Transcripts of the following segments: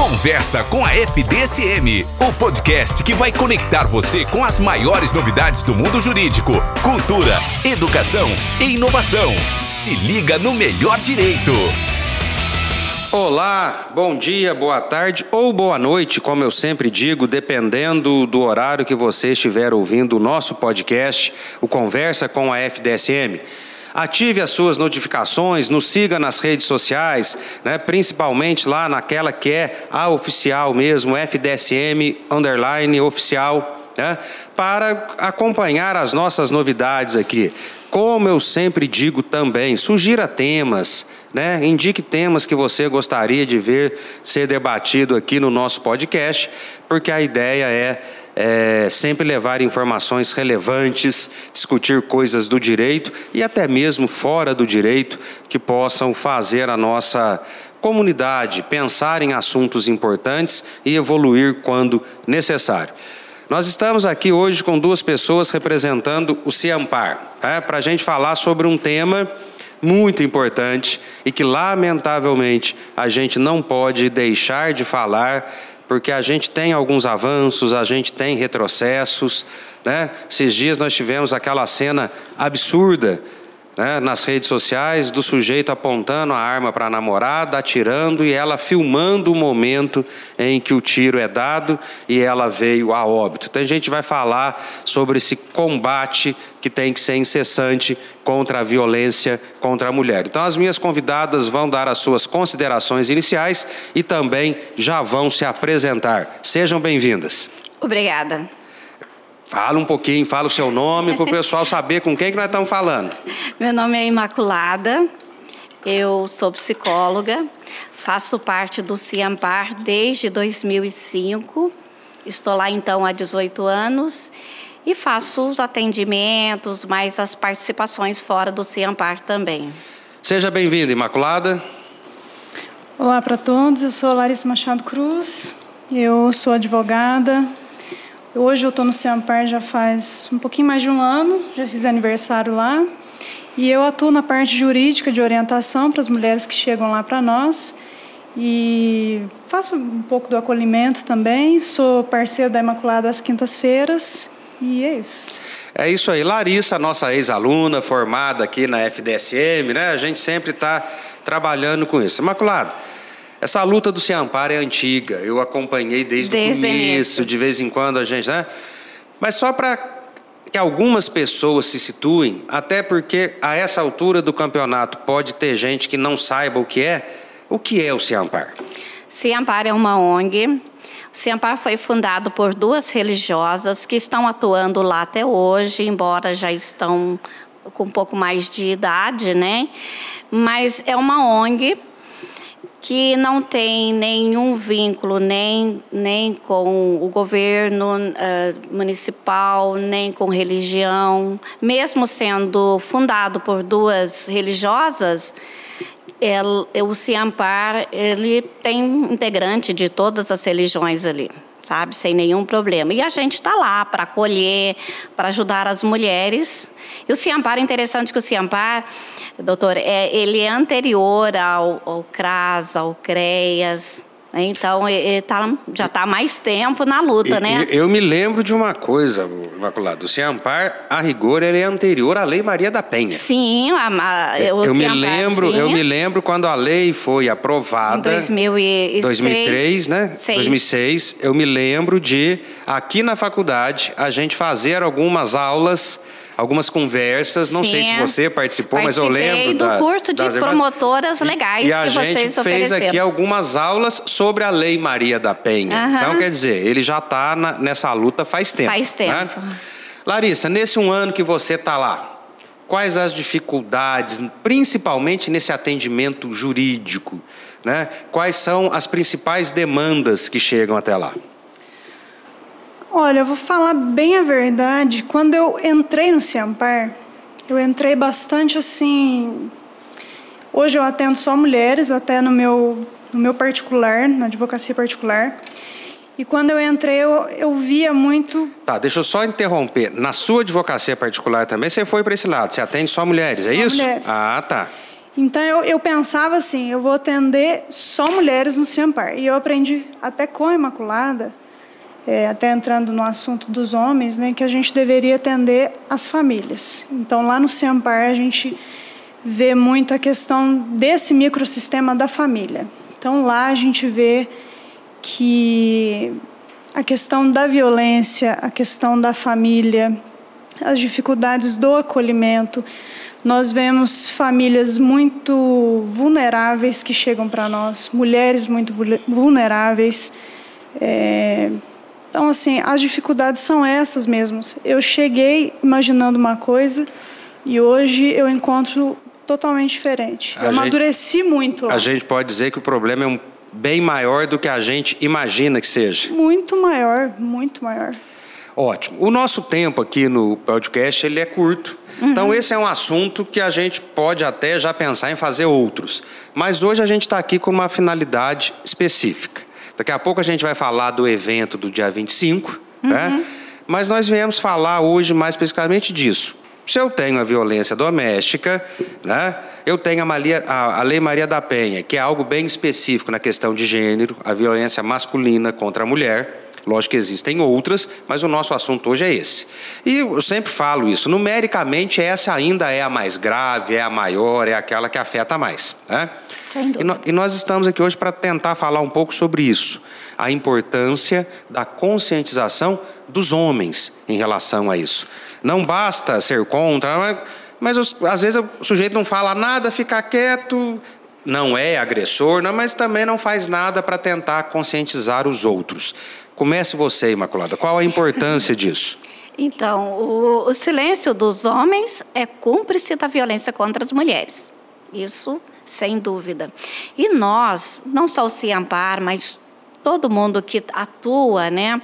Conversa com a FDSM, o podcast que vai conectar você com as maiores novidades do mundo jurídico, cultura, educação e inovação. Se liga no melhor direito. Olá, bom dia, boa tarde ou boa noite, como eu sempre digo, dependendo do horário que você estiver ouvindo o nosso podcast, o Conversa com a FDSM. Ative as suas notificações, nos siga nas redes sociais, né, principalmente lá naquela que é a oficial mesmo, FDSM underline oficial, né, para acompanhar as nossas novidades aqui. Como eu sempre digo também, sugira temas, né? Indique temas que você gostaria de ver ser debatido aqui no nosso podcast, porque a ideia é é, sempre levar informações relevantes, discutir coisas do direito e até mesmo fora do direito que possam fazer a nossa comunidade pensar em assuntos importantes e evoluir quando necessário. Nós estamos aqui hoje com duas pessoas representando o CIAMPAR, tá? para a gente falar sobre um tema muito importante e que, lamentavelmente, a gente não pode deixar de falar porque a gente tem alguns avanços, a gente tem retrocessos. Né? Esses dias nós tivemos aquela cena absurda né, nas redes sociais do sujeito apontando a arma para a namorada, atirando e ela filmando o momento em que o tiro é dado e ela veio a óbito. Então a gente vai falar sobre esse combate que tem que ser incessante contra a violência contra a mulher. Então as minhas convidadas vão dar as suas considerações iniciais e também já vão se apresentar. Sejam bem-vindas. Obrigada. Fala um pouquinho, fala o seu nome para o pessoal saber com quem que nós estamos falando. Meu nome é Imaculada, eu sou psicóloga, faço parte do CIAMPAR desde 2005, estou lá então há 18 anos e faço os atendimentos, mais as participações fora do CIAMPAR também. Seja bem-vinda, Imaculada. Olá para todos, eu sou Larissa Machado Cruz, eu sou advogada, Hoje eu estou no Ciampar já faz um pouquinho mais de um ano, já fiz aniversário lá. E eu atuo na parte jurídica de orientação para as mulheres que chegam lá para nós. E faço um pouco do acolhimento também. Sou parceira da Imaculada às quintas-feiras. E é isso. É isso aí. Larissa, nossa ex-aluna, formada aqui na FDSM, né? A gente sempre está trabalhando com isso. Imaculada, essa luta do Se Amparo é antiga, eu acompanhei desde, desde o começo, de vez em quando a gente, né? Mas só para que algumas pessoas se situem, até porque a essa altura do campeonato pode ter gente que não saiba o que é. O que é o Se Ampar? Se Ampar é uma ONG. O Se Ampar foi fundado por duas religiosas que estão atuando lá até hoje, embora já estão com um pouco mais de idade, né? Mas é uma ONG que não tem nenhum vínculo nem, nem com o governo uh, municipal, nem com religião, mesmo sendo fundado por duas religiosas, ele, o Ciampar ele tem integrante de todas as religiões ali sabe, sem nenhum problema. E a gente está lá para acolher, para ajudar as mulheres. E o Ciampar, é interessante que o Ciampar, doutor, é, ele é anterior ao, ao CRAS, ao CREAS? Então, ele tá, já está há mais tempo na luta, né? Eu, me lembro de uma coisa, Imaculado. O Ciampar, a rigor, ele é anterior à Lei Maria da Penha. Sim, a, a, eu, eu me lembro, sim. eu me lembro quando a lei foi aprovada. Em 2006, 2003, né? 6. 2006. Eu me lembro de aqui na faculdade a gente fazer algumas aulas algumas conversas. Não Sim, sei se você participou, mas eu lembro do da, curso de promotoras legais e a que gente vocês fez aqui algumas aulas sobre a Lei Maria da Penha. Uhum. Então, quer dizer, ele já está nessa luta faz tempo. Faz tempo. Né? Larissa, nesse um ano que você está lá, quais as dificuldades, principalmente nesse atendimento jurídico? Né? Quais são as principais demandas que chegam até lá? Olha, eu vou falar bem a verdade. Quando eu entrei no Ciampar, eu entrei bastante assim. Hoje eu atendo só mulheres, até no meu, no meu particular, na advocacia particular. E quando eu entrei, eu, eu via muito. Tá, deixa eu só interromper. Na sua advocacia particular também, você foi para esse lado, você atende só mulheres, é só é isso? Mulheres. Ah, tá. Então eu, eu pensava assim, eu vou atender só mulheres no Ciampar. E eu aprendi até com a Imaculada, é, até entrando no assunto dos homens, né, que a gente deveria atender as famílias. Então lá no Ciampar a gente vê muito a questão desse microsistema da família. Então lá a gente vê que a questão da violência, a questão da família, as dificuldades do acolhimento. Nós vemos famílias muito vulneráveis que chegam para nós, mulheres muito vulneráveis. É... Então, assim, as dificuldades são essas mesmas. Eu cheguei imaginando uma coisa e hoje eu encontro totalmente diferente. A eu gente, amadureci muito lá. A gente pode dizer que o problema é um bem maior do que a gente imagina que seja. Muito maior, muito maior. Ótimo. O nosso tempo aqui no podcast ele é curto. Uhum. Então esse é um assunto que a gente pode até já pensar em fazer outros. Mas hoje a gente está aqui com uma finalidade específica. Daqui a pouco a gente vai falar do evento do dia 25, né? uhum. né? Mas nós viemos falar hoje mais especificamente disso. Se eu tenho a violência doméstica, né, eu tenho a, Maria, a, a, Lei Maria da Penha, que é algo bem específico na questão de gênero, a violência masculina contra a mulher. Lógico que existem outras, mas o nosso assunto hoje é esse. E eu sempre falo isso, numericamente essa ainda é a mais grave, é a maior, é aquela que afeta mais. Né? Sem dúvida. E, nós estamos aqui hoje para tentar falar um pouco sobre isso, a importância da conscientização dos homens em relação a isso. Não basta ser contra, mas, às vezes o sujeito não fala nada, fica quieto, não é agressor, mas também não faz nada para tentar conscientizar os outros. Comece você, Imaculada. Qual a importância disso? Então, o, o, silêncio dos homens é cúmplice da violência contra as mulheres. Isso, sem dúvida. E nós, não só o Ciampar, mas todo mundo que atua né,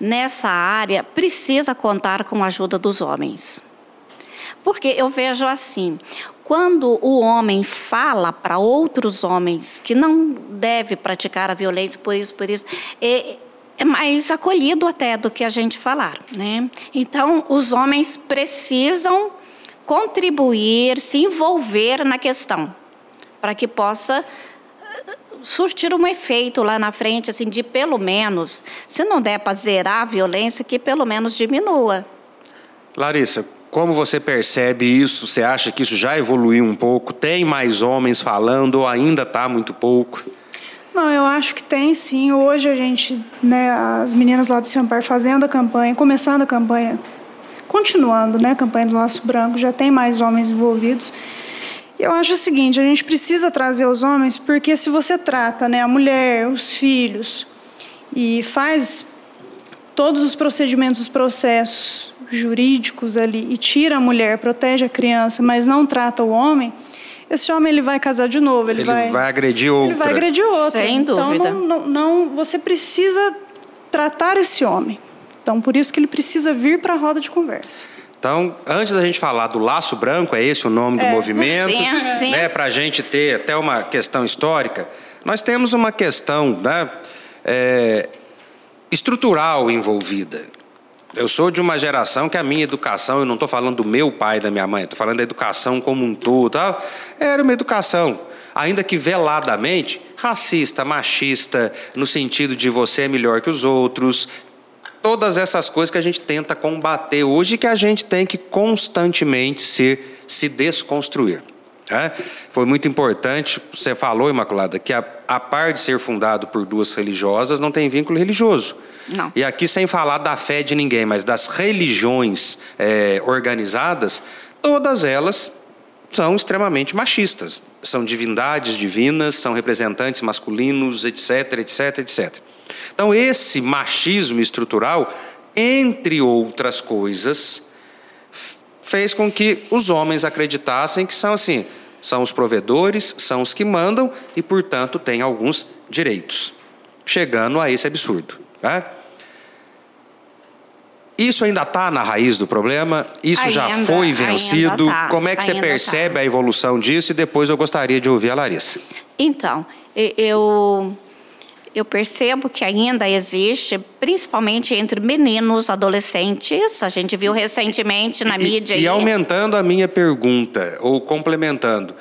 nessa área precisa contar com a ajuda dos homens. Porque eu vejo assim, quando o homem fala para outros homens que não deve praticar a violência por isso, por isso, é mais acolhido até do que a gente falar, né? Então, os homens precisam contribuir, se envolver na questão, para que possa surtir um efeito lá na frente, assim, de pelo menos, se não der para zerar a violência, que pelo menos diminua. Larissa, como você percebe isso? Você acha que isso já evoluiu um pouco? Tem mais homens falando ou ainda está muito pouco? Não, eu acho que tem sim. Hoje a gente, né, as meninas lá do Ciampar fazendo a campanha, começando a campanha, continuando, né, a campanha do Laço Branco, já tem mais homens envolvidos. Eu acho o seguinte, a gente precisa trazer os homens porque se você trata né, a mulher, os filhos e faz todos os procedimentos, os processos jurídicos ali e tira a mulher, protege a criança, mas não trata o homem, esse homem ele vai casar de novo, ele, ele vai, vai agredir outra. Ele vai agredir outra. Sem dúvida. Então não, não, não, você precisa tratar esse homem. Então por isso que ele precisa vir para a roda de conversa. Então, antes da gente falar do laço branco, é esse o nome é. do movimento, sim, sim. né, para a gente ter até uma questão histórica, nós temos uma questão né, é, estrutural envolvida. Eu sou de uma geração que a minha educação, eu não estou falando do meu pai e da minha mãe, estou falando da educação como um todo, tal, era uma educação, ainda que veladamente, racista, machista, no sentido de você é melhor que os outros, Todas essas coisas que a gente tenta combater hoje e que a gente tem que constantemente se, se desconstruir. Né? Foi muito importante, você falou, Imaculada, que a, a par de ser fundado por duas religiosas, não tem vínculo religioso. Não. E aqui, sem falar da fé de ninguém, mas das religiões é, organizadas, todas elas são extremamente machistas. São divindades divinas, são representantes masculinos, etc, etc, etc. Então, esse machismo estrutural, entre outras coisas, fez com que os homens acreditassem que são assim, são os provedores, são os que mandam e, portanto, têm alguns direitos, chegando a esse absurdo. Né? Isso ainda está na raiz do problema? Isso ainda, já foi vencido? Tá, Como é que você tá. percebe tá. a evolução disso? E depois eu gostaria de ouvir a Larissa. Então, eu eu percebo que ainda existe, principalmente entre meninos, adolescentes. A gente viu recentemente na e, mídia. E, e aumentando a minha pergunta, ou complementando,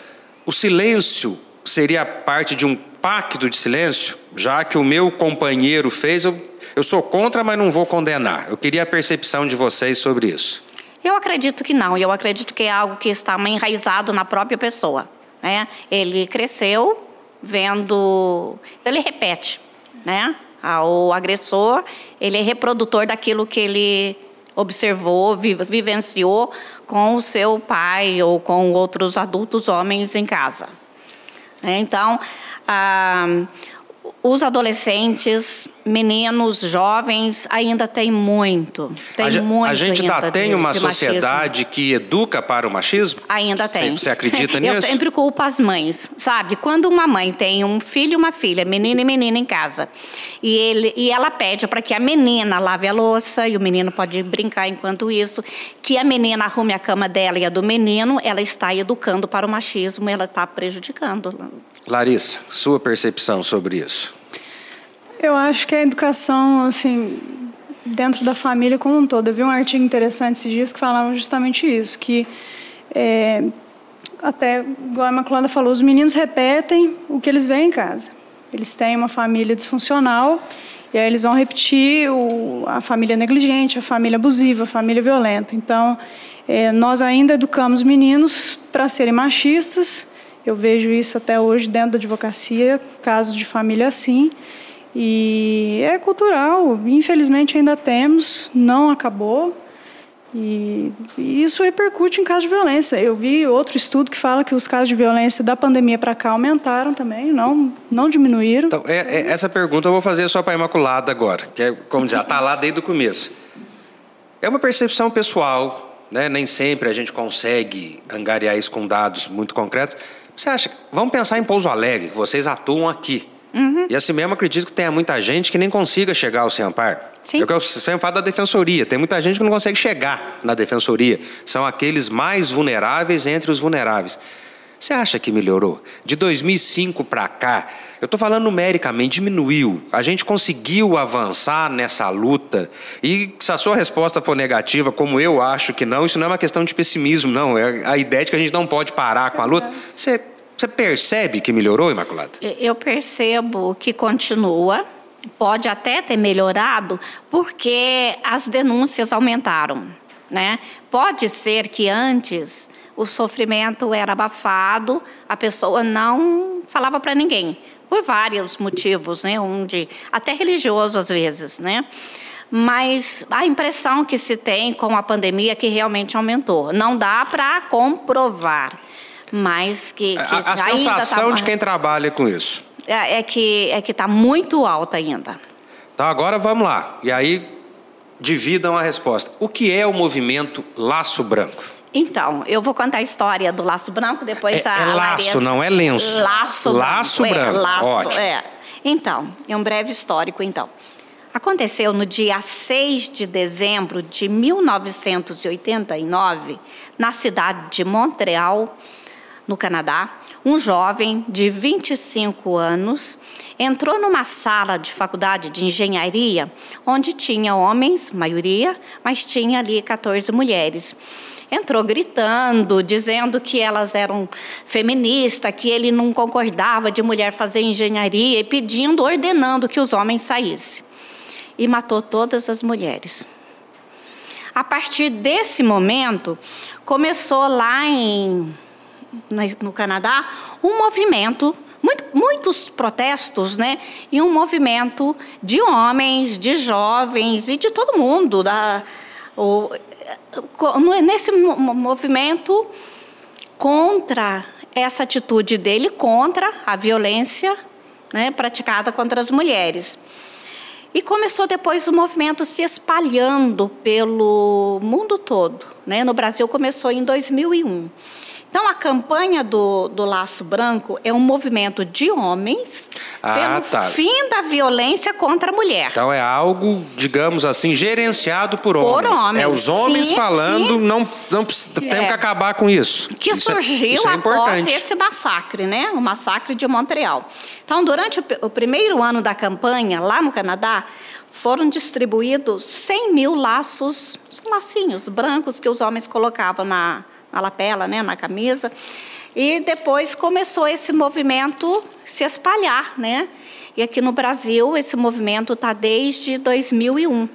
o silêncio seria parte de um pacto de silêncio, já que o meu companheiro fez, eu, eu sou contra, mas não vou condenar. Eu queria a percepção de vocês sobre isso. Eu acredito que não. Eu acredito que é algo que está enraizado na própria pessoa. Né? Ele cresceu vendo. Ele repete, né? O agressor, ele é reprodutor daquilo que ele observou, vivenciou com o seu pai ou com outros adultos homens em casa. Né? Então, ah, os adolescentes, meninos, jovens, ainda tem muito. Tem a, muito a gente ainda tem de, uma de sociedade machismo. que educa para o machismo? Ainda tem. Você, você acredita nisso? Eu sempre culpo as mães, sabe? Quando uma mãe tem um filho e uma filha, menino e menina em casa, e, ele, e ela pede para que a menina lave a louça, e o menino pode brincar enquanto isso, que a menina arrume a cama dela e a do menino, ela está educando para o machismo, ela está prejudicando. Larissa, sua percepção sobre isso? Eu acho que a educação, assim, dentro da família como um todo. Eu vi um artigo interessante esses dias que falava justamente isso, que é, até, igual a Imaculada falou, os meninos repetem o que eles veem em casa. Eles têm uma família disfuncional e aí eles vão repetir o, a família negligente, a família abusiva, a família violenta. Então, é, nós ainda educamos meninos para serem machistas. Eu vejo isso até hoje dentro da advocacia, casos de família assim. E é cultural, infelizmente ainda temos, não acabou. E, e, isso repercute em casos de violência. Eu vi outro estudo que fala que os casos de violência da pandemia para cá aumentaram também, não, não diminuíram. Então, é, é, essa pergunta eu vou fazer só para a Imaculada agora, que é, como já está lá desde o começo. É uma percepção pessoal, né? nem sempre a gente consegue angariar isso com dados muito concretos. Você acha, vamos pensar em Pouso Alegre, que vocês atuam aqui. Uhum. E assim mesmo acredito que tenha muita gente que nem consiga chegar ao sem amparo. Sim. É o que eu sempre falo da defensoria. Tem muita gente que não consegue chegar na defensoria. São aqueles mais vulneráveis entre os vulneráveis. Você acha que melhorou? De 2005 para cá, eu estou falando numericamente, diminuiu. A gente conseguiu avançar nessa luta. E se a sua resposta for negativa, como eu acho que não, isso não é uma questão de pessimismo, não. É a ideia de que a gente não pode parar com a luta. Você você percebe que melhorou, Imaculada? Eu percebo que continua, pode até ter melhorado, porque as denúncias aumentaram. Né? Pode ser que antes o sofrimento era abafado, a pessoa não falava para ninguém, por vários motivos, né? Um de, até religioso às vezes, né? Mas a impressão que se tem com a pandemia é que realmente aumentou. Não dá para comprovar mas que, que a, a sensação tá... de quem trabalha com isso é, é que é que está muito alta ainda. Então agora vamos lá e aí dividam a resposta. O que é o movimento Laço Branco? Então, eu vou contar a história do Laço Branco, depois é, a é laço, Larissa... não é lenço. Laço, laço branco. branco. É, laço, Ótimo. É. Então, é um breve histórico, então. Aconteceu no dia 6 de dezembro de 1989, na cidade de Montreal, no Canadá, um jovem de 25 anos entrou numa sala de faculdade de engenharia onde tinha homens, maioria, mas tinha ali 14 mulheres. Entrou gritando, dizendo que elas eram feministas, que ele não concordava de mulher fazer engenharia e pedindo, ordenando que os homens saíssem. E matou todas as mulheres. A partir desse momento, começou lá em no Canadá um movimento muito, muitos protestos, né? E um movimento de homens, de jovens e de todo mundo. Da, o, nesse movimento contra essa atitude dele, contra a violência né, praticada contra as mulheres. E começou depois o movimento se espalhando pelo mundo todo. Né? No Brasil começou em 2001. Então, a campanha do, do Laço Branco é um movimento de homens ah, pelo tá. fim da violência contra a mulher. Então, é algo, digamos assim, gerenciado por homens. Por homens. É os homens sim, falando, sim. não, não temos É. que acabar com isso. Que Isso é- surgiu isso é após esse massacre, né? O massacre de Montreal. Então, durante o, o primeiro ano da campanha, lá no Canadá, foram distribuídos 100 mil laços, os lacinhos brancos que os homens colocavam na, na lapela, né, na camisa. E depois começou esse movimento se espalhar, né? E aqui no Brasil, esse movimento está desde 2001.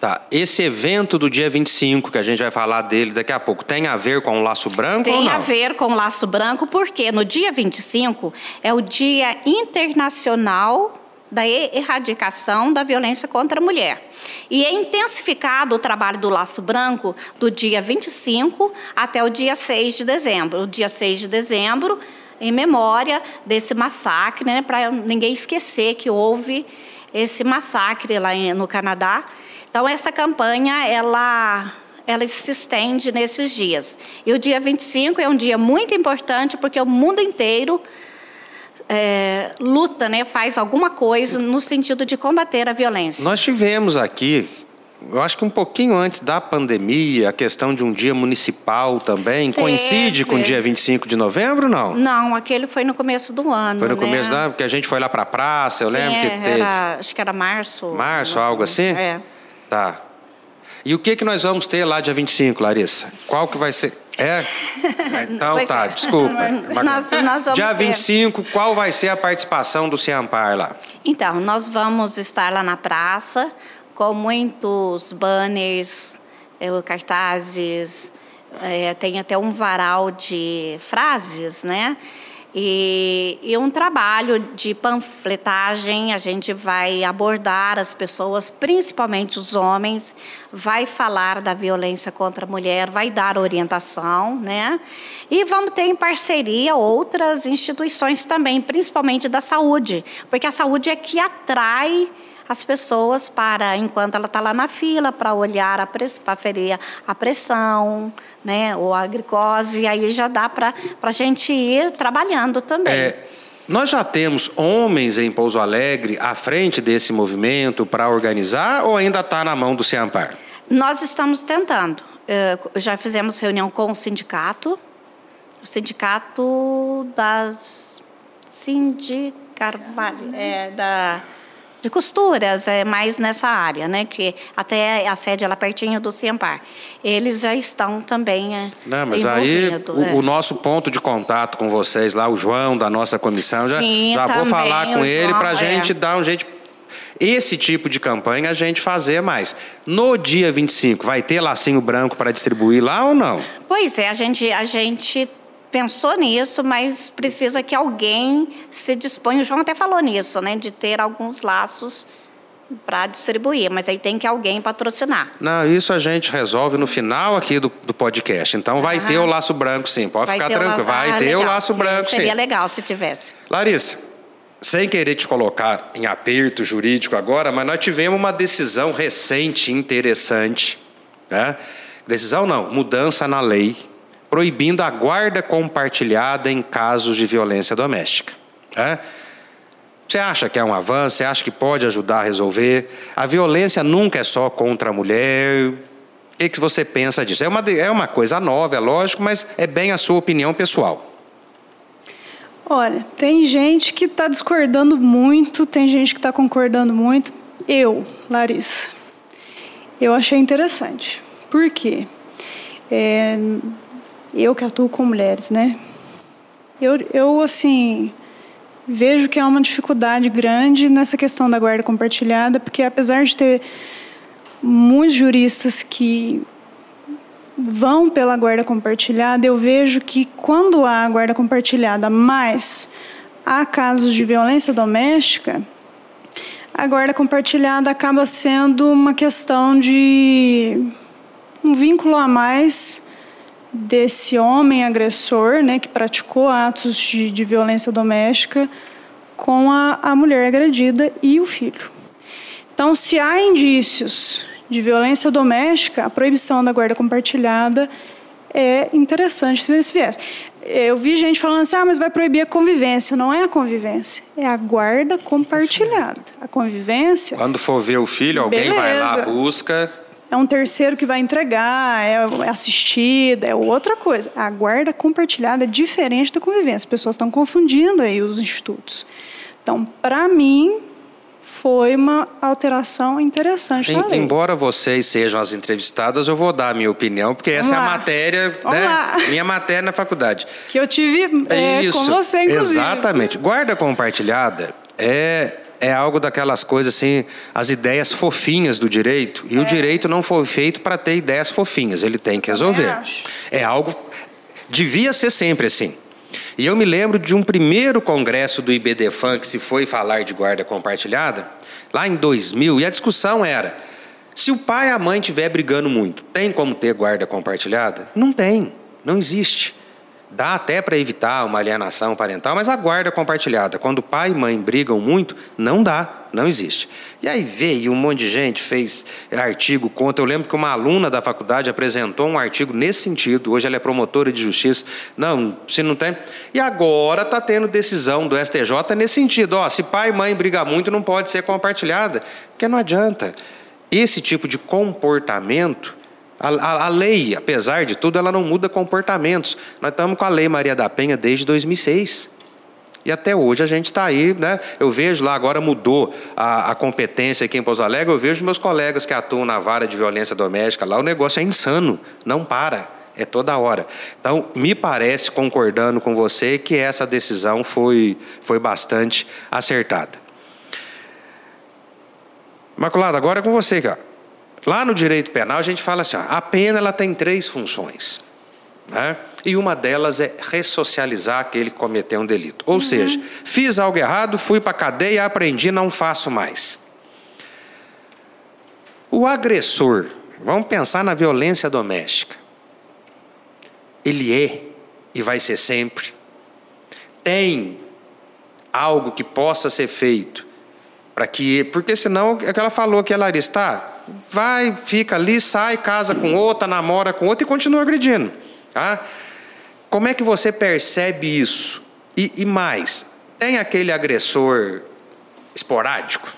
Tá. Esse evento do dia 25, que a gente vai falar dele daqui a pouco, tem a ver com o Laço Branco tem a ver com o Laço Branco, porque no dia 25 é o Dia Internacional da erradicação da violência contra a mulher. E é intensificado o trabalho do Laço Branco do dia 25 até o dia 6 de dezembro. O dia 6 de dezembro, em memória desse massacre, né, para ninguém esquecer que houve esse massacre lá no Canadá. Então essa campanha ela ela se estende nesses dias. E o dia 25 é um dia muito importante porque o mundo inteiro é, luta, né, faz alguma coisa no sentido de combater a violência. Nós tivemos aqui, eu acho que um pouquinho antes da pandemia, a questão de um dia municipal também. Teve. Coincide com o dia 25 de novembro, não? Não, aquele foi no começo do ano. Foi no né? começo do ano, porque a gente foi lá para a praça, eu Sim, lembro que é, teve. Era, acho que era março. Março, algo assim? É. Tá. E o que, que nós vamos ter lá dia 25, Larissa? Qual que vai ser? É? Então Pois tá, é. desculpa. Nós- nós dia ter. 25, qual vai ser a participação do Ciampar lá? Então, nós vamos estar lá na praça com muitos banners, eh, cartazes, eh, tem até um varal de frases, né? E, e um trabalho de panfletagem, a gente vai abordar as pessoas, principalmente os homens, vai falar da violência contra a mulher, vai dar orientação, né? E vamos ter em parceria outras instituições também, principalmente da saúde, porque a saúde é que atrai as pessoas para, enquanto ela está lá na fila, para olhar, para ferir a pressão, né, ou a glicose, aí já dá para a gente ir trabalhando também. É, nós já temos homens em Pouso Alegre à frente desse movimento para organizar ou ainda está na mão do Ciampar? Nós estamos tentando. Eh, já fizemos reunião com o sindicato, o sindicato das Cindy Carvalho, é, da, de costuras, é mais nessa área, né? Que até a sede é lá pertinho do Ciampar. Eles já estão também é, Não, mas aí o, é. o nosso ponto de contato com vocês lá, o João da nossa comissão, já, Sim, já vou também, falar com ele para a é. gente dar um jeito. Esse tipo de campanha a gente fazer mais. No dia 25, vai ter lacinho branco para distribuir lá ou não? Pois é, a gente, a gente pensou nisso, mas precisa que alguém se disponha. O João até falou nisso, né? De ter alguns laços para distribuir, mas aí tem que alguém patrocinar. Não, isso a gente resolve no final aqui do, do podcast. Então vai ter o laço branco sim, pode ficar o tranquilo. la- Vai Ah, ter o legal. laço É, branco sim. Seria legal se tivesse. Larissa, sem querer te colocar em aperto jurídico agora, mas nós tivemos uma decisão recente interessante. Né? Decisão não, mudança na lei proibindo a guarda compartilhada em casos de violência doméstica. né? Você acha que é um avanço? Você acha que pode ajudar a resolver? A violência nunca é só contra a mulher. O que, que você pensa disso? É uma, é uma coisa nova, é lógico, mas é bem a sua opinião pessoal. Olha, tem gente que está discordando muito, tem gente que está concordando muito. Eu, Larissa, eu achei interessante. Por quê? É, eu que atuo com mulheres, né? Eu, eu, assim, vejo que há uma dificuldade grande nessa questão da guarda compartilhada, porque apesar de ter muitos juristas que vão pela guarda compartilhada, eu vejo que quando há guarda compartilhada, mas há casos de violência doméstica, a guarda compartilhada acaba sendo uma questão de um vínculo a mais desse homem agressor, né, que praticou atos de, de violência doméstica com a, a mulher agredida e o filho. Então, se há indícios de violência doméstica, a proibição da guarda compartilhada é interessante ver esse viés. Eu vi gente falando assim, ah, mas vai proibir a convivência. Não é a convivência, é a guarda compartilhada. A convivência Quando for ver o filho, alguém vai lá, Beleza. busca. É um terceiro que vai entregar, é assistida, é outra coisa. A guarda compartilhada é diferente da convivência. As pessoas estão confundindo aí os institutos. Então, para mim, foi uma alteração interessante em. Embora vocês sejam as entrevistadas, eu vou dar a minha opinião, porque essa Vamos é a lá. matéria, Vamos né? lá. Minha matéria na faculdade. Que eu tive é, Isso, com você, inclusive. Exatamente. Guarda compartilhada é, é algo daquelas coisas assim, as ideias fofinhas do direito. É. E o direito não foi feito para ter ideias fofinhas, ele tem que resolver. É algo. Devia ser sempre assim. E eu me lembro de um primeiro congresso do IBDFAN que se foi falar de guarda compartilhada, lá em 2000, e a discussão era: se o pai e a mãe estiver brigando muito, tem como ter guarda compartilhada? Não tem, não existe. Dá até para evitar uma alienação parental, mas a guarda compartilhada, quando pai e mãe brigam muito, não dá, não existe. E aí veio um monte de gente, fez artigo contra. Eu lembro que uma aluna da faculdade apresentou um artigo nesse sentido. Hoje ela é promotora de justiça. Não, se não tem. E agora está tendo decisão do STJ nesse sentido. Ó, se pai e mãe brigam muito, não pode ser compartilhada. Porque não adianta. Esse tipo de comportamento a, a, a, lei, apesar de tudo, ela não muda comportamentos. Nós estamos com a Lei Maria da Penha desde 2006. E até hoje a gente está aí, né? Eu vejo lá, agora mudou a, a, competência aqui em Pouso Alegre, eu vejo meus colegas que atuam na vara de violência doméstica lá, o negócio é insano, não para, é toda hora. Então, me parece, concordando com você, que essa decisão foi, foi bastante acertada. Imaculada, agora é com você, cara. Lá no direito penal a gente fala assim: ó, a pena ela tem três funções. Né? E uma delas é ressocializar aquele que cometeu um delito. Ou uhum. seja, fiz algo errado, fui para a cadeia, aprendi, não faço mais. O agressor, vamos pensar na violência doméstica. Ele é e vai ser sempre. Tem algo que possa ser feito para que. Porque senão, é que ela falou que ela está vai, fica ali, sai, casa com outra, namora com outra e continua agredindo. Tá? Como é que você percebe isso? E, e mais, tem aquele agressor esporádico?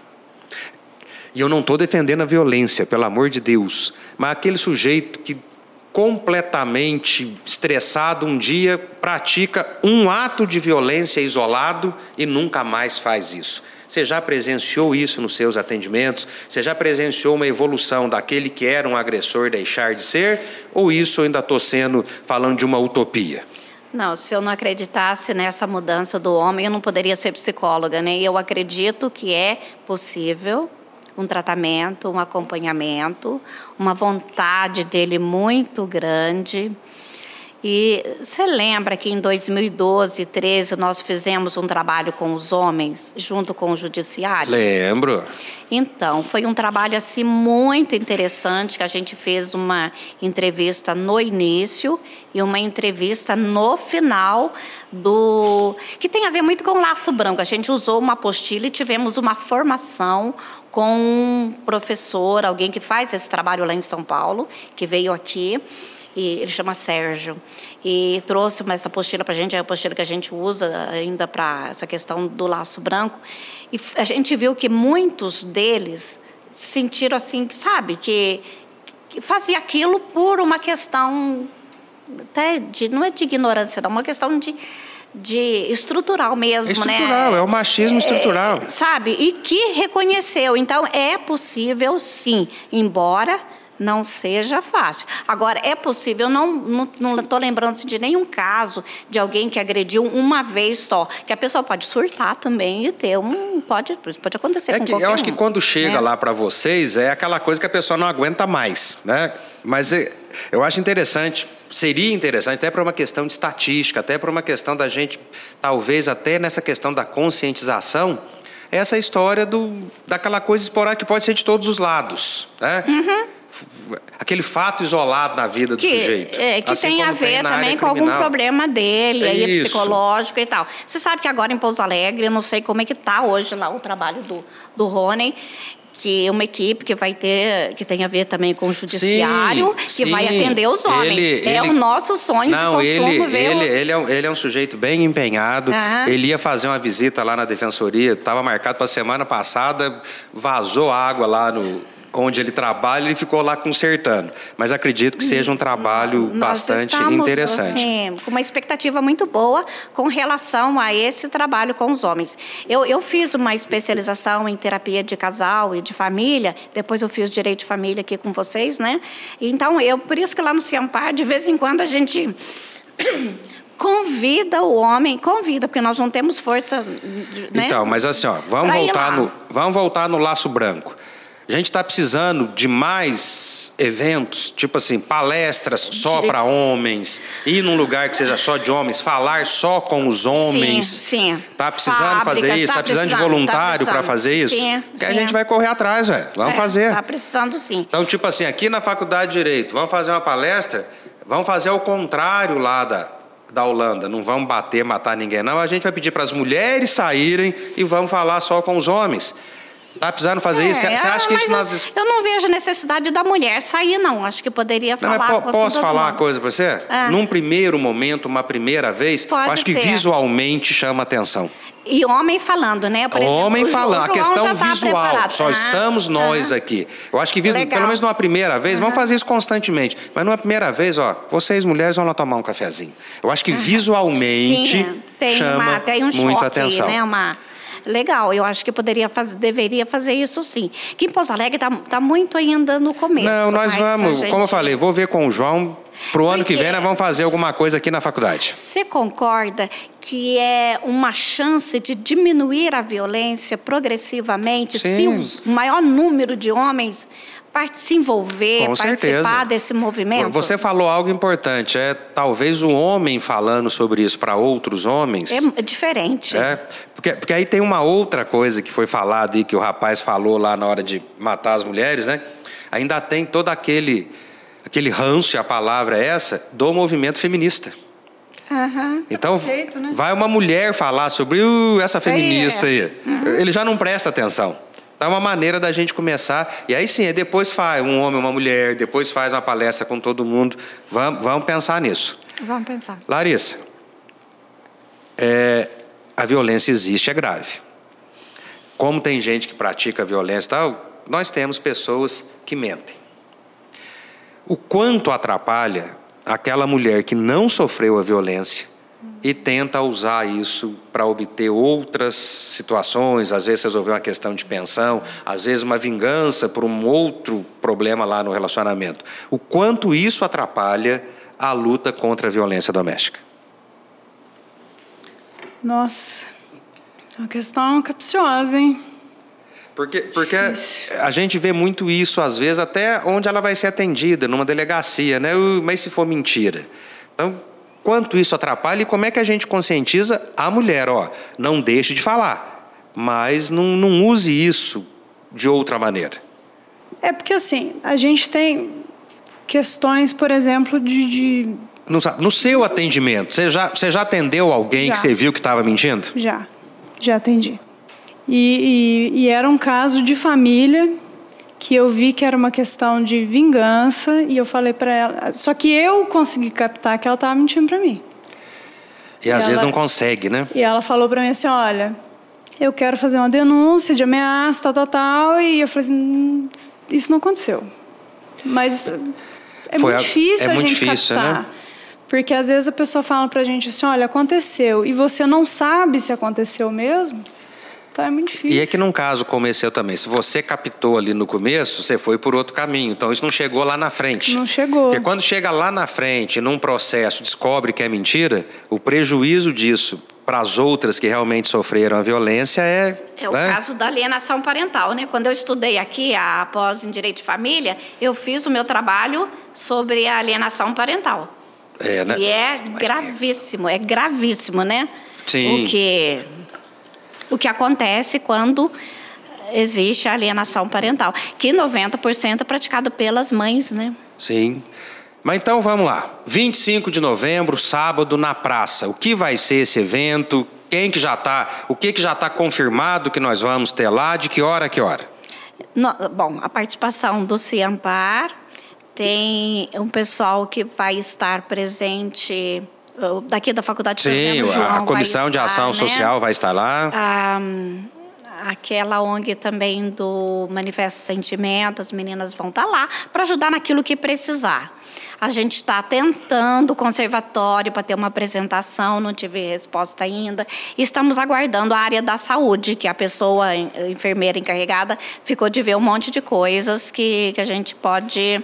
E eu não estou defendendo a violência, pelo amor de Deus, mas aquele sujeito que completamente estressado um dia pratica um ato de violência isolado e nunca mais faz isso. Você já presenciou isso nos seus atendimentos? Você já presenciou uma evolução daquele que era um agressor deixar de ser? Ou isso eu ainda estou sendo falando de uma utopia? Não, se eu não acreditasse nessa mudança do homem, eu não poderia ser psicóloga, né? Eu acredito que é possível um tratamento, um acompanhamento, uma vontade dele muito grande. E você lembra que em 2012, 13, nós fizemos um trabalho com os homens, junto com o judiciário? Lembro. Então, foi um trabalho assim muito interessante, que a gente fez uma entrevista no início e uma entrevista no final do que tem a ver muito com o laço branco. A gente usou uma apostila e tivemos uma formação com um professor, alguém que faz esse trabalho lá em São Paulo, que veio aqui e ele chama Sérgio e trouxe essa apostila para a gente, é a apostila que a gente usa ainda para essa questão do laço branco e a gente viu que muitos deles sentiram assim, sabe, que, que fazia aquilo por uma questão até de não é de ignorância, não, uma questão de de estrutural mesmo, estrutural, né? é o machismo estrutural. É, sabe? E que reconheceu. Então, é possível, sim, embora não seja fácil. Agora, é possível, não não estou lembrando de nenhum caso de alguém que agrediu uma vez só, que a pessoa pode surtar também e ter um. Pode, pode acontecer é com que, Eu acho um, que quando chega né? lá para vocês, é aquela coisa que a pessoa não aguenta mais. Né? Mas é, eu acho interessante, seria interessante, até para uma questão de estatística, até para uma questão da gente, talvez até nessa questão da conscientização, essa história do, daquela coisa esporádica que pode ser de todos os lados. Né? Uhum aquele fato isolado na vida do que, sujeito. É, que assim tem a ver tem também com algum problema dele, É aí isso. psicológico e tal. Você sabe que agora em Pouso Alegre, eu não sei como é que está hoje lá o trabalho do, do Rony, que é uma equipe que vai ter, que tem a ver também com o judiciário, que sim. vai atender os homens. Ele- é ele- o nosso sonho Não, de consumo ele, ver o- ele, ele, é um, ele é um sujeito bem empenhado. Ele ia fazer uma visita lá na defensoria, estava marcado para a semana passada, vazou água lá no. Onde ele trabalha, ele ficou lá consertando. Mas acredito que seja um trabalho Nós bastante estamos, interessante. Assim, com uma expectativa muito boa com relação a esse trabalho com os homens. Eu, eu fiz uma especialização em terapia de casal e de família, depois eu fiz direito de família aqui com vocês, né? Então, eu, por isso que lá no Ciampar, de vez em quando a gente convida o homem, convida, porque nós não temos força. Né? Então, mas assim, ó, vamos Pra voltar, no, vamos voltar no laço branco. A gente está precisando de mais eventos, tipo assim, palestras só para homens, ir num lugar que seja só de homens, falar só com os homens. Sim, sim. Tá precisando Fábricas, fazer isso? tá Tá precisando de precisando, voluntário tá para precisando. fazer isso? Sim, que a sim. gente vai correr atrás, velho. Vamos É, fazer. Tá precisando sim. Então, tipo assim, aqui na Faculdade de Direito, vamos fazer uma palestra, vamos fazer o contrário lá da, da Holanda. Não vamos bater, matar ninguém, não. A gente vai pedir para as mulheres saírem e vamos falar só com os homens. Tá precisando fazer isso? Você É, acha que isso eu- nas... Eu não vejo necessidade da mulher sair, não. Acho que poderia Não, falar com posso falar uma mundo. coisa para você? Ah. Num primeiro momento, uma primeira vez, Pode eu acho que ser. visualmente chama atenção. E homem falando, né? Por Homem falando, a questão tá visual. preparado. Só Ah, estamos nós ah. aqui. Eu acho que, Legal. pelo menos numa primeira vez, vamos fazer isso constantemente. Mas numa primeira vez, ó, vocês mulheres vão lá tomar um cafezinho. Eu acho que visualmente Sim, tem, chama uma, tem um muita choque, atenção. né? Uma... Legal, eu acho que poderia fazer, deveria fazer isso sim. Que em Pouso Alegre está tá muito ainda no começo. Não, nós vamos, gente- como eu falei, vou ver com o João. Pro ano que vem, nós vamos fazer alguma coisa aqui na faculdade. Você concorda que é uma chance de diminuir a violência progressivamente se Sim. os- o maior número de homens part- se envolver, Com participar certeza. desse movimento? Você falou algo importante, é talvez o homem falando sobre isso para outros homens. é diferente. É, porque, porque aí tem uma outra coisa que foi falada aí, que o rapaz falou lá na hora de matar as mulheres, né? Ainda tem todo aquele, aquele ranço, e a palavra é essa, do movimento feminista. Aham. Então, Preconceito, né? vai uma mulher falar sobre "Uh, essa feminista aí. Ele já não presta atenção. Então, é uma maneira da gente começar. E aí sim, aí depois faz um homem, uma mulher, depois faz uma palestra com todo mundo. Vamos, vamos pensar nisso. Vamos pensar. Larissa, é, a violência existe, é grave. Como tem gente que pratica violência e tal, nós temos pessoas que mentem. O quanto atrapalha aquela mulher que não sofreu a violência e tenta usar isso para obter outras situações, às vezes resolver uma questão de pensão, às vezes uma vingança por um outro problema lá no relacionamento. O quanto isso atrapalha a luta contra a violência doméstica. Nossa, é uma questão capciosa, hein? Porque, porque a gente vê muito isso, às vezes, até onde ela vai ser atendida, numa delegacia, né? Mas se for mentira? Então, quanto isso atrapalha e como é que a gente conscientiza a mulher? Ó, não deixe de falar, mas não, não use isso de outra maneira. É porque assim, a gente tem questões, por exemplo, de, de No, no seu atendimento, você já, você já atendeu alguém Já. que você viu que estava mentindo? Já, já atendi. E, e- e era um caso de família que eu vi que era uma questão de vingança e eu falei para ela. Só que eu consegui captar que ela estava mentindo para mim. E às Ela- vezes não consegue, né? E ela falou para mim assim: olha, eu quero fazer uma denúncia de ameaça, tal, tal, tal. E eu falei assim: "Hum, isso não aconteceu. Mas é Foi muito a- difícil é a muito gente difícil, captar. né? Porque às vezes a pessoa fala pra gente assim: olha, aconteceu. E você não sabe se aconteceu mesmo. Então é muito difícil. E é que num caso como esse eu também, se você captou ali no começo, você foi por outro caminho. Então isso não chegou lá na frente. Não chegou. Porque quando chega lá na frente, num processo, descobre que é mentira, o prejuízo disso para as outras que realmente sofreram a violência é. É o né? caso da alienação parental, né? Quando eu estudei aqui, a pós em Direito de Família, eu fiz o meu trabalho sobre a alienação parental. É, né? E é gravíssimo, é gravíssimo, né? Sim. O que, o que acontece quando existe a alienação parental, que 90% é praticado pelas mães, né? Sim. Mas então vamos lá. 25 de novembro, sábado, na praça. O que vai ser esse evento? Quem que já está? O que que já está confirmado que nós vamos ter lá? De que hora a que hora? No- bom, a participação do Ciampar, tem um pessoal que vai estar presente daqui da Faculdade de Sim, o João a Comissão de estar, Ação né? Social vai estar lá. A, aquela ONG também do Manifesto Sentimento, as meninas vão estar lá para ajudar naquilo que precisar. A gente está tentando o conservatório para ter uma apresentação, não tive resposta ainda. Estamos aguardando a área da saúde, que a pessoa, a enfermeira encarregada, ficou de ver um monte de coisas que, que a gente pode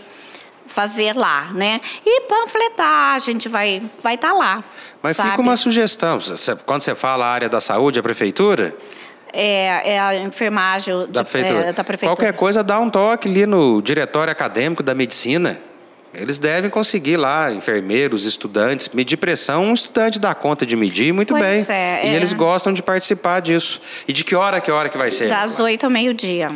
fazer lá, né? E panfletar, a gente vai vai estar tá lá. Mas sabe? fica uma sugestão. Quando você fala área da saúde, a prefeitura, é, é, a enfermagem da, de, prefeitura. É, da prefeitura. Qualquer coisa, dá um toque ali no diretório acadêmico da medicina. Eles devem conseguir lá, enfermeiros, estudantes, medir pressão. Um estudante dá conta de medir muito pois bem. É, e é. eles gostam de participar disso. E de que hora que hora que vai ser? Das oito ao meio-dia.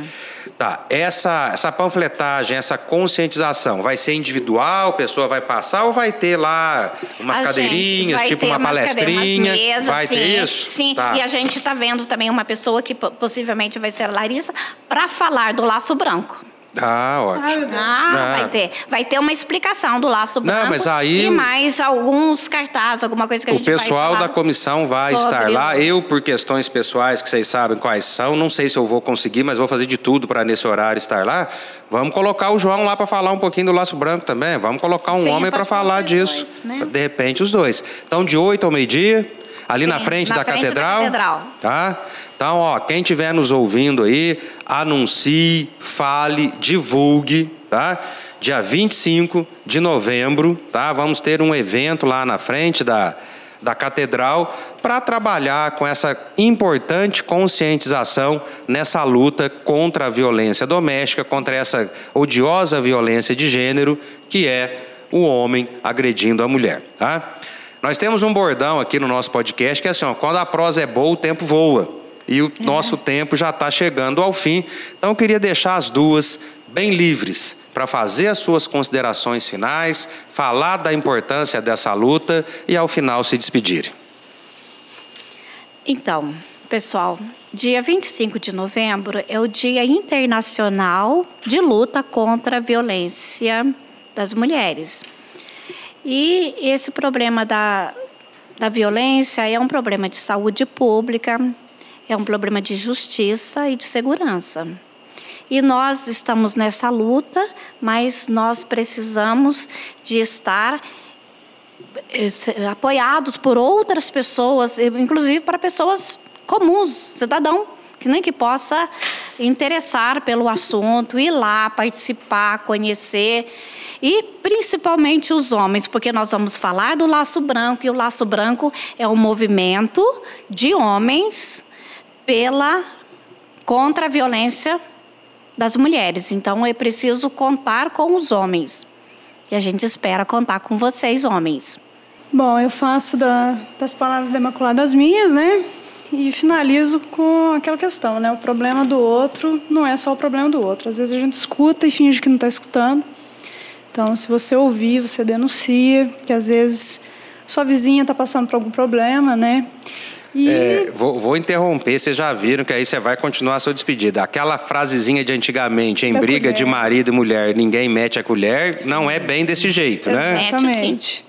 Tá. Essa, essa panfletagem, essa conscientização, vai ser individual? A pessoa vai passar ou vai ter lá umas a cadeirinhas, tipo uma palestrinha? Mesas, vai sim, ter isso? Sim, tá. e a gente está vendo também uma pessoa que possivelmente vai ser a Larissa para falar do laço branco. Ah, ótimo. Ah, ah, vai ter. Vai ter uma explicação do laço branco. Não, mas aí e mais alguns cartazes, alguma coisa que a o gente vai pessoal da comissão vai estar lá. O... Eu, por questões pessoais que vocês sabem quais são, não sei se eu vou conseguir, mas vou fazer de tudo para nesse horário estar lá. Vamos colocar o João lá para falar um pouquinho do laço branco também. Vamos colocar um Sim, homem para falar disso. Dois, né? De repente, os dois. Então, de 8 ao meio-dia. Ali Sim, na frente, na da, frente catedral, da catedral. Tá? Então, ó, quem estiver nos ouvindo aí, anuncie, fale, divulgue, tá? Dia 25 de novembro, tá? Vamos ter um evento lá na frente da, da catedral para trabalhar com essa importante conscientização nessa luta contra a violência doméstica, contra essa odiosa violência de gênero que é o homem agredindo a mulher, tá? Nós temos um bordão aqui no nosso podcast que é assim: ó, quando a prosa é boa, o tempo voa. E o é. nosso tempo já está chegando ao fim. Então eu queria deixar as duas bem livres para fazer as suas considerações finais, falar da importância dessa luta e ao final se despedirem. Então, pessoal, dia 25 de novembro é o Dia Internacional de Luta contra a Violência das Mulheres. E esse problema da, da violência é um problema de saúde pública, é um problema de justiça e de segurança. E nós estamos nessa luta, mas nós precisamos de estar eh, apoiados por outras pessoas, inclusive para pessoas comuns, cidadão, que nem que possa interessar pelo assunto, ir lá, participar, conhecer e principalmente os homens, porque nós vamos falar do laço branco e o laço branco é um movimento de homens pela contra a violência das mulheres. Então é preciso contar com os homens. E a gente espera contar com vocês, homens. Bom, eu faço da, das palavras da Imaculada as minhas, né? E finalizo com aquela questão, né? O problema do outro não é só o problema do outro. Às vezes a gente escuta e finge que não está escutando. Então, se você ouvir, você denuncia, que às vezes sua vizinha está passando por algum problema, né? E... É, vou, vou, interromper, vocês já viram que aí você vai continuar a sua despedida. Aquela frasezinha de antigamente, em da briga colher. de marido e mulher, ninguém mete a colher, Sim. não é bem desse jeito, né? Exatamente.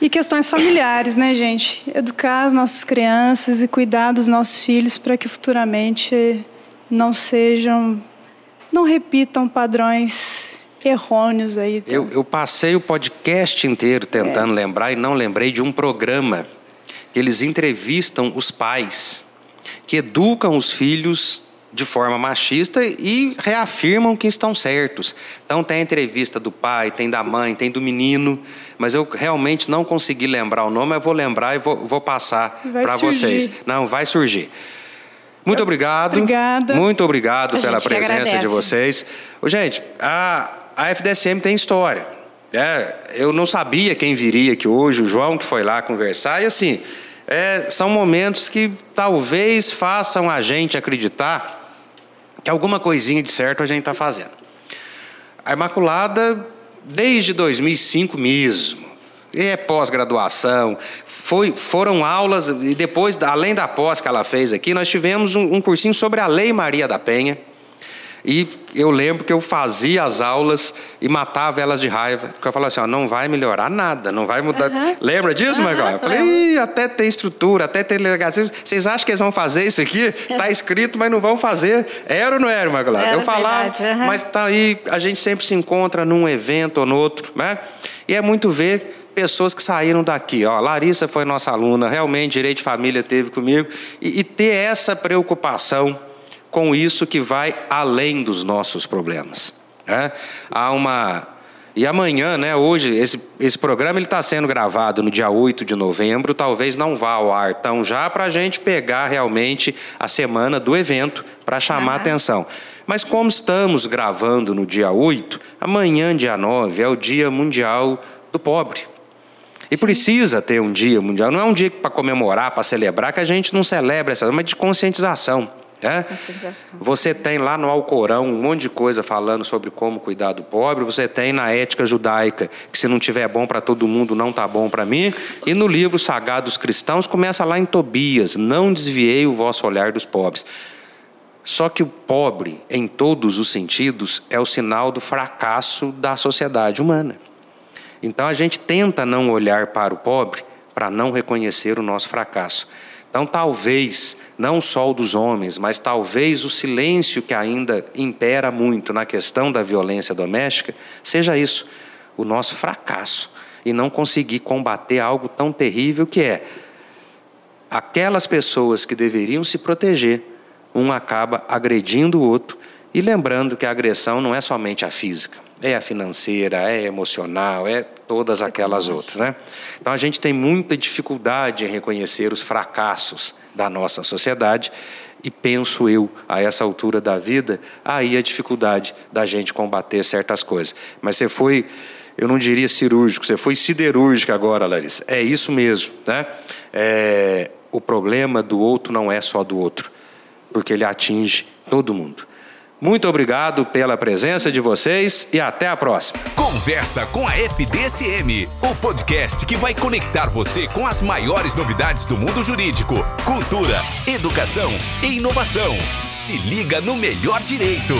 E questões familiares, né, gente? Educar as nossas crianças e cuidar dos nossos filhos para que futuramente não sejam, não repitam padrões errôneos aí. Então. Eu, eu, passei o podcast inteiro tentando é. lembrar e não lembrei de um programa que eles entrevistam os pais que educam os filhos de forma machista e reafirmam que estão certos. Então tem a entrevista do pai, tem da mãe, tem do menino, mas eu realmente não consegui lembrar o nome, eu vou lembrar e vou, vou passar para vocês. Não, vai surgir. Muito obrigado. Obrigada. Muito obrigado a pela presença de vocês. Gente, a a FDSM tem história. É, eu não sabia quem viria aqui hoje, o João que foi lá conversar, e assim, é, são momentos que talvez façam a gente acreditar que alguma coisinha de certo a gente está fazendo. A Imaculada, desde 2005 mesmo, é pós-graduação, foram aulas, e depois, além da pós que ela fez aqui, nós tivemos um, um cursinho sobre a Lei Maria da Penha, E eu lembro que eu fazia as aulas e matava elas de raiva. Porque eu falava assim: ó, não vai melhorar nada, não vai mudar. Uhum. Lembra disso, uhum, Marcão? Eu falei: até ter estrutura, até ter delegacia. Vocês acham que eles vão fazer isso aqui? Tá escrito, mas não vão fazer. Era ou não era, Marcão? Eu falava, uhum. mas tá aí, a gente sempre se encontra num evento ou no outro, né? E é muito ver pessoas que saíram daqui. Ó, Larissa foi nossa aluna, realmente, direito de família teve comigo. e, e ter essa preocupação com isso que vai além dos nossos problemas. Né? Há uma. E amanhã, né, hoje, esse, esse programa está sendo gravado no dia 8 de novembro, talvez não vá ao ar tão já para a gente pegar realmente a semana do evento para chamar uhum. atenção. Mas como estamos gravando no dia 8, amanhã, dia 9, é o Dia Mundial do Pobre. E Sim. precisa ter um dia mundial. Não é um dia para comemorar, para celebrar, que a gente não celebra essa, mas de conscientização. Você tem lá no Alcorão um monte de coisa falando sobre como cuidar do pobre. Você tem na ética judaica que se não tiver bom para todo mundo, não está bom para mim. E no livro Sagrado dos Cristãos começa lá em Tobias: Não desviei o vosso olhar dos pobres. Só que o pobre, em todos os sentidos, é o sinal do fracasso da sociedade humana. Então a gente tenta não olhar para o pobre para não reconhecer o nosso fracasso. Então, talvez, não só o dos homens, mas talvez o silêncio que ainda impera muito na questão da violência doméstica, seja isso, o nosso fracasso e não conseguir combater algo tão terrível que é aquelas pessoas que deveriam se proteger, um acaba agredindo o outro e lembrando que a agressão não é somente a física, é a financeira, é a emocional, é todas aquelas outras. Né? Então a gente tem muita dificuldade em reconhecer os fracassos da nossa sociedade e penso eu, a essa altura da vida, aí a dificuldade da gente combater certas coisas. Mas você foi, eu não diria cirúrgico, você foi siderúrgica agora, Larissa. É isso mesmo. Né? É, o problema do outro não é só do outro, porque ele atinge todo mundo. Muito obrigado pela presença de vocês e até a próxima. Conversa com a FDSM, o podcast que vai conectar você com as maiores novidades do mundo jurídico, cultura, educação e inovação. Se liga no melhor direito.